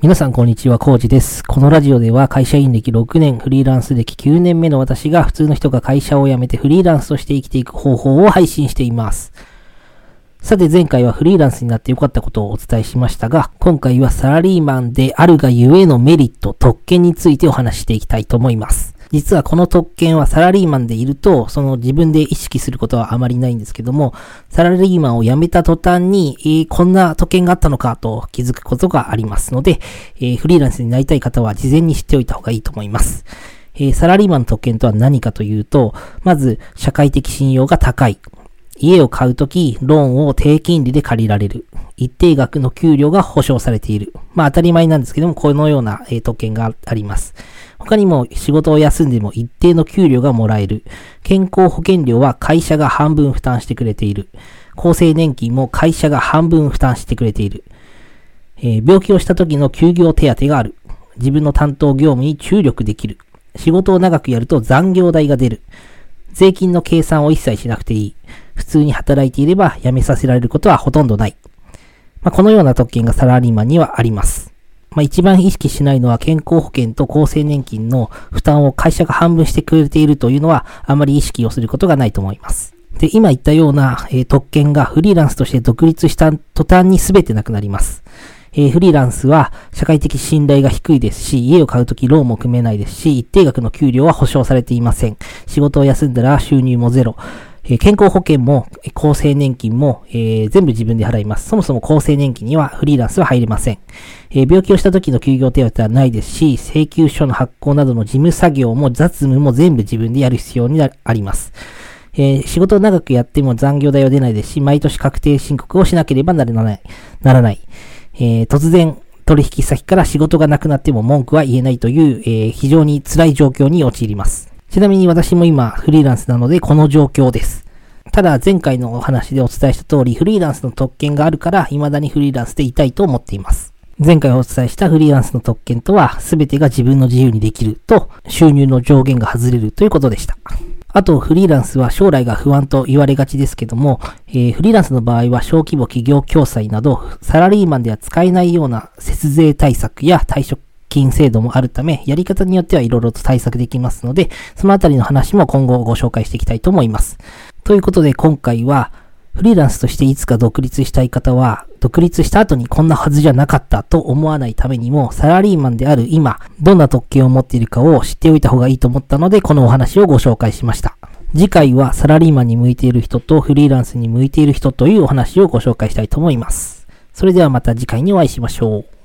皆さんこんにちは、コウジです。このラジオでは会社員歴6年、フリーランス歴9年目の私が普通の人が会社を辞めてフリーランスとして生きていく方法を配信しています。さて前回はフリーランスになって良かったことをお伝えしましたが、今回はサラリーマンであるがゆえのメリット、特権についてお話していきたいと思います。実はこの特権はサラリーマンでいると、その自分で意識することはあまりないんですけども、サラリーマンを辞めた途端に、えーこんな特権があったのかと気づくことがありますので、えーフリーランスになりたい方は事前に知っておいた方がいいと思います。えーサラリーマンの特権とは何かというと、まず、社会的信用が高い。家を買うとき、ローンを低金利で借りられる。一定額の給料が保証されている。まあ当たり前なんですけども、このような、えー特権があります。他にも仕事を休んでも一定の給料がもらえる。健康保険料は会社が半分負担してくれている。厚生年金も会社が半分負担してくれている。えー病気をした時の休業手当がある。自分の担当業務に注力できる。仕事を長くやると残業代が出る。税金の計算を一切しなくていい。普通に働いていれば辞めさせられることはほとんどない。まあ、このような特権がサラリーマンにはあります。まあ、一番意識しないのは健康保険と厚生年金の負担を会社が半分してくれているというのはあまり意識をすることがないと思います。で、今言ったような、えー特権がフリーランスとして独立した途端に全てなくなります。えーフリーランスは社会的信頼が低いですし、家を買うときローンも組めないですし、一定額の給料は保証されていません。仕事を休んだら収入もゼロ。え健康保険も、厚生年金も、え全部自分で払います。そもそも厚生年金にはフリーランスは入れません。え病気をした時の休業手当はないですし、請求書の発行などの事務作業も雑務も全部自分でやる必要になあります。えー仕事を長くやっても残業代は出ないですし、毎年確定申告をしなければならない。ならない。えー突然、取引先から仕事がなくなっても文句は言えないという、えー非常に辛い状況に陥ります。ちなみに私も今、フリーランスなので、この状況です。ただ、前回のお話でお伝えした通り、フリーランスの特権があるから、未だにフリーランスでいたいと思っています。前回お伝えしたフリーランスの特権とは、すべてが自分の自由にできると、収入の上限が外れるということでした。あと、フリーランスは将来が不安と言われがちですけども、えーフリーランスの場合は小規模企業共済など、サラリーマンでは使えないような節税対策や退職金制度もあるため、やり方によってはいろいろと対策できますので、そのあたりの話も今後ご紹介していきたいと思います。ということで今回は、フリーランスとしていつか独立したい方は、独立した後にこんなはずじゃなかったと思わないためにも、サラリーマンである今、どんな特権を持っているかを知っておいた方がいいと思ったので、このお話をご紹介しました。次回はサラリーマンに向いている人とフリーランスに向いている人というお話をご紹介したいと思います。それではまた次回にお会いしましょう。